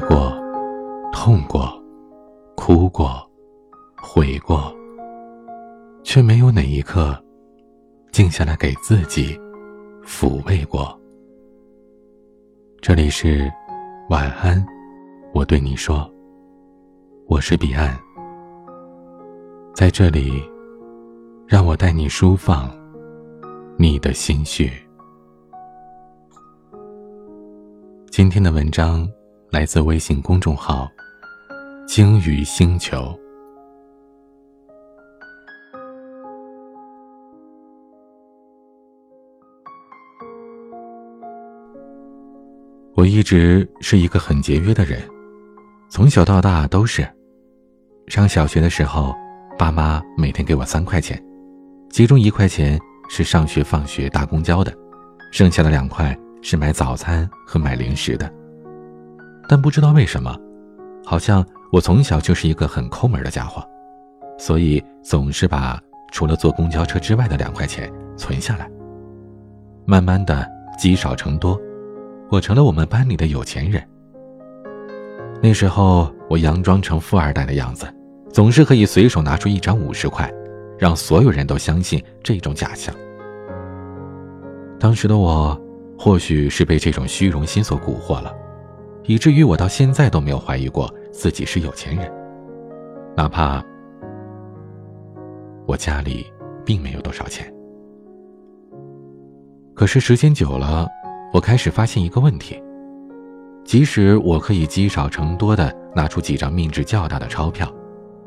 过，痛过，哭过，悔过，却没有哪一刻静下来给自己抚慰过。这里是晚安，我对你说，我是彼岸，在这里，让我带你舒放你的心绪。今天的文章。来自微信公众号“鲸鱼星球”。我一直是一个很节约的人，从小到大都是。上小学的时候，爸妈每天给我三块钱，其中一块钱是上学放学搭公交的，剩下的两块是买早餐和买零食的。但不知道为什么，好像我从小就是一个很抠门的家伙，所以总是把除了坐公交车之外的两块钱存下来。慢慢的积少成多，我成了我们班里的有钱人。那时候我佯装成富二代的样子，总是可以随手拿出一张五十块，让所有人都相信这种假象。当时的我，或许是被这种虚荣心所蛊惑了。以至于我到现在都没有怀疑过自己是有钱人，哪怕我家里并没有多少钱。可是时间久了，我开始发现一个问题：即使我可以积少成多的拿出几张面值较大的钞票，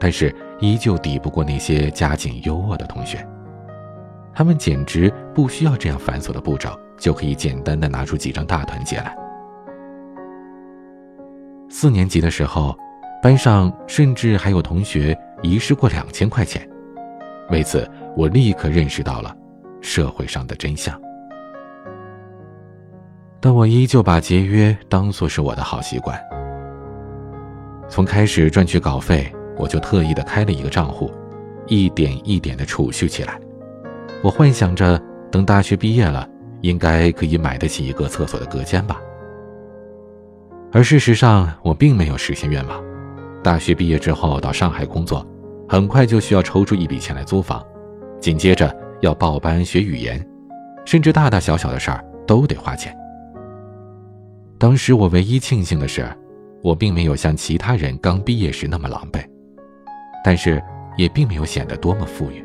但是依旧抵不过那些家境优渥的同学。他们简直不需要这样繁琐的步骤，就可以简单的拿出几张大团结来。四年级的时候，班上甚至还有同学遗失过两千块钱。为此，我立刻认识到了社会上的真相。但我依旧把节约当作是我的好习惯。从开始赚取稿费，我就特意的开了一个账户，一点一点的储蓄起来。我幻想着，等大学毕业了，应该可以买得起一个厕所的隔间吧。而事实上，我并没有实现愿望。大学毕业之后到上海工作，很快就需要抽出一笔钱来租房，紧接着要报班学语言，甚至大大小小的事儿都得花钱。当时我唯一庆幸的是，我并没有像其他人刚毕业时那么狼狈，但是也并没有显得多么富裕。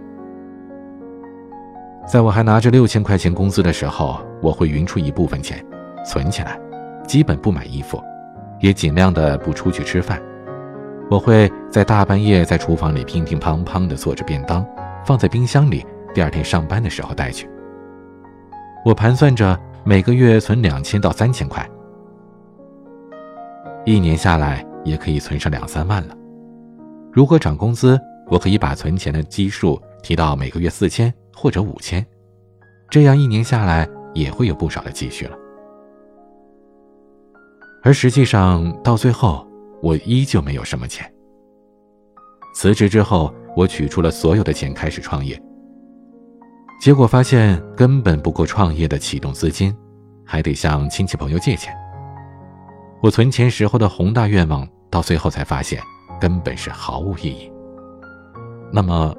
在我还拿着六千块钱工资的时候，我会匀出一部分钱存起来，基本不买衣服。也尽量的不出去吃饭，我会在大半夜在厨房里乒乒乓乓的做着便当，放在冰箱里，第二天上班的时候带去。我盘算着每个月存两千到三千块，一年下来也可以存上两三万了。如果涨工资，我可以把存钱的基数提到每个月四千或者五千，这样一年下来也会有不少的积蓄了。而实际上，到最后，我依旧没有什么钱。辞职之后，我取出了所有的钱开始创业。结果发现根本不够创业的启动资金，还得向亲戚朋友借钱。我存钱时候的宏大愿望，到最后才发现根本是毫无意义。那么，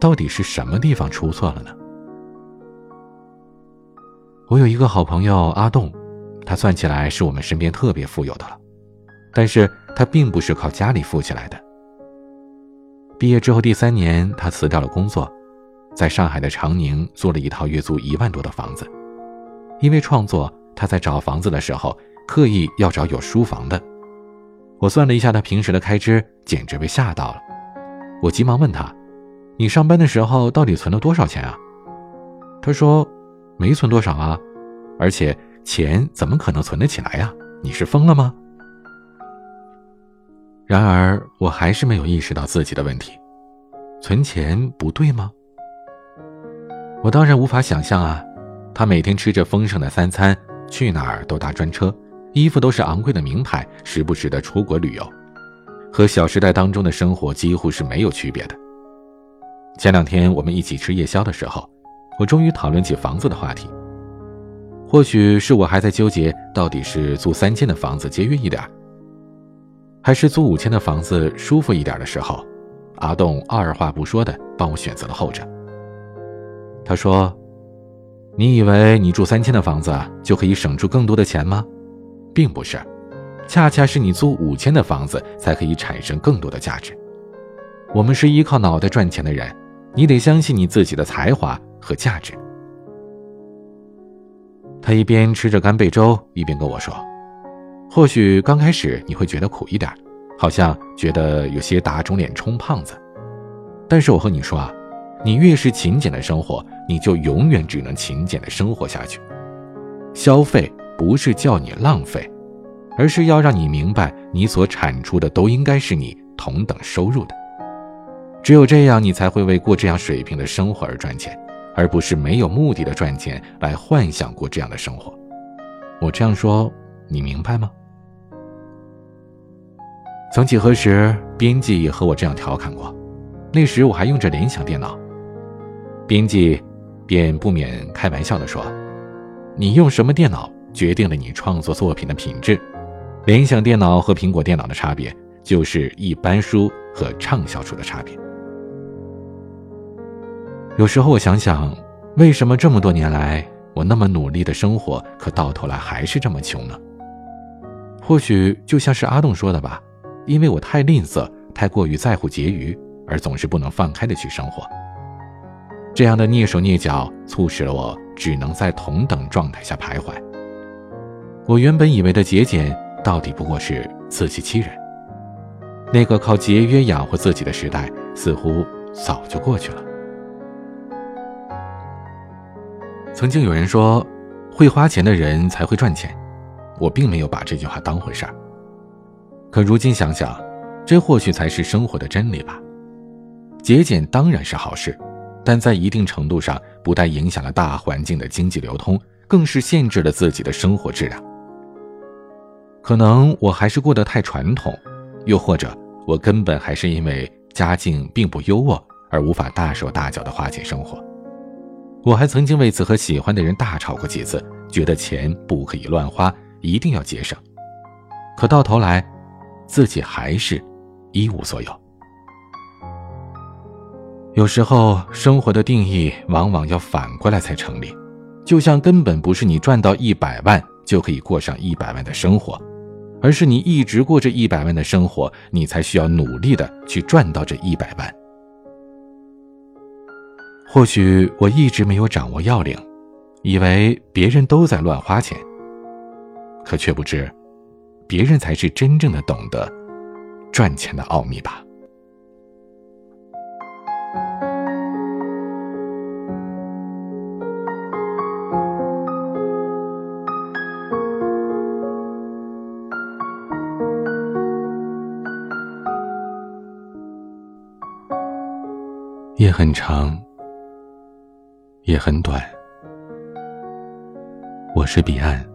到底是什么地方出错了呢？我有一个好朋友阿栋。他算起来是我们身边特别富有的了，但是他并不是靠家里富起来的。毕业之后第三年，他辞掉了工作，在上海的长宁租了一套月租一万多的房子。因为创作，他在找房子的时候刻意要找有书房的。我算了一下他平时的开支，简直被吓到了。我急忙问他：“你上班的时候到底存了多少钱啊？”他说：“没存多少啊，而且……”钱怎么可能存得起来呀？你是疯了吗？然而，我还是没有意识到自己的问题。存钱不对吗？我当然无法想象啊！他每天吃着丰盛的三餐，去哪儿都搭专车，衣服都是昂贵的名牌，时不时的出国旅游，和《小时代》当中的生活几乎是没有区别的。前两天我们一起吃夜宵的时候，我终于讨论起房子的话题。或许是我还在纠结到底是租三千的房子节约一点，还是租五千的房子舒服一点的时候，阿栋二话不说的帮我选择了后者。他说：“你以为你住三千的房子就可以省出更多的钱吗？并不是，恰恰是你租五千的房子才可以产生更多的价值。我们是依靠脑袋赚钱的人，你得相信你自己的才华和价值。”他一边吃着干贝粥，一边跟我说：“或许刚开始你会觉得苦一点，好像觉得有些打肿脸充胖子。但是我和你说啊，你越是勤俭的生活，你就永远只能勤俭的生活下去。消费不是叫你浪费，而是要让你明白，你所产出的都应该是你同等收入的。只有这样，你才会为过这样水平的生活而赚钱。”而不是没有目的的赚钱来幻想过这样的生活，我这样说你明白吗？曾几何时，编辑也和我这样调侃过，那时我还用着联想电脑，编辑便不免开玩笑的说：“你用什么电脑决定了你创作作品的品质，联想电脑和苹果电脑的差别就是一般书和畅销书的差别。”有时候我想想，为什么这么多年来我那么努力的生活，可到头来还是这么穷呢？或许就像是阿栋说的吧，因为我太吝啬，太过于在乎结余，而总是不能放开的去生活。这样的蹑手蹑脚，促使了我只能在同等状态下徘徊。我原本以为的节俭，到底不过是自欺欺人。那个靠节约养活自己的时代，似乎早就过去了。曾经有人说，会花钱的人才会赚钱，我并没有把这句话当回事儿。可如今想想，这或许才是生活的真理吧。节俭当然是好事，但在一定程度上，不但影响了大环境的经济流通，更是限制了自己的生活质量。可能我还是过得太传统，又或者我根本还是因为家境并不优渥，而无法大手大脚的花钱生活。我还曾经为此和喜欢的人大吵过几次，觉得钱不可以乱花，一定要节省。可到头来，自己还是一无所有。有时候，生活的定义往往要反过来才成立，就像根本不是你赚到一百万就可以过上一百万的生活，而是你一直过着一百万的生活，你才需要努力的去赚到这一百万。或许我一直没有掌握要领，以为别人都在乱花钱，可却不知，别人才是真正的懂得赚钱的奥秘吧。夜很长。也很短。我是彼岸，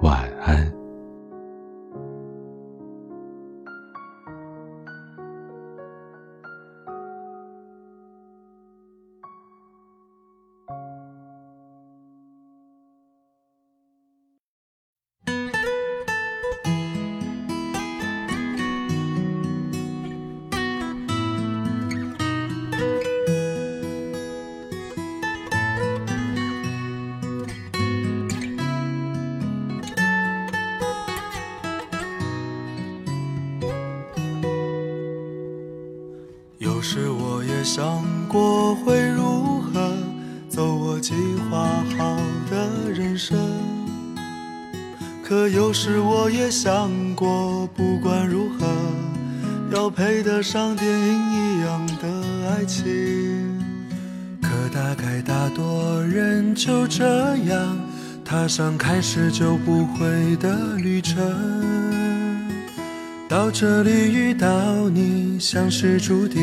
晚安。想过会如何走我计划好的人生，可有时我也想过，不管如何，要配得上电影一样的爱情。可大概大多人就这样踏上开始就不会的旅程。到这里遇到你，像是注定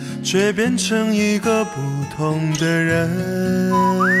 却变成一个不同的人。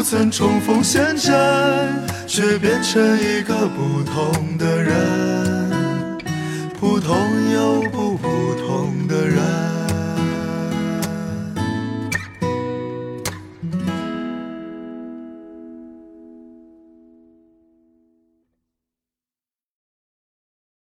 不曾重逢现阵，却变成一个不同的人。普通又不普通。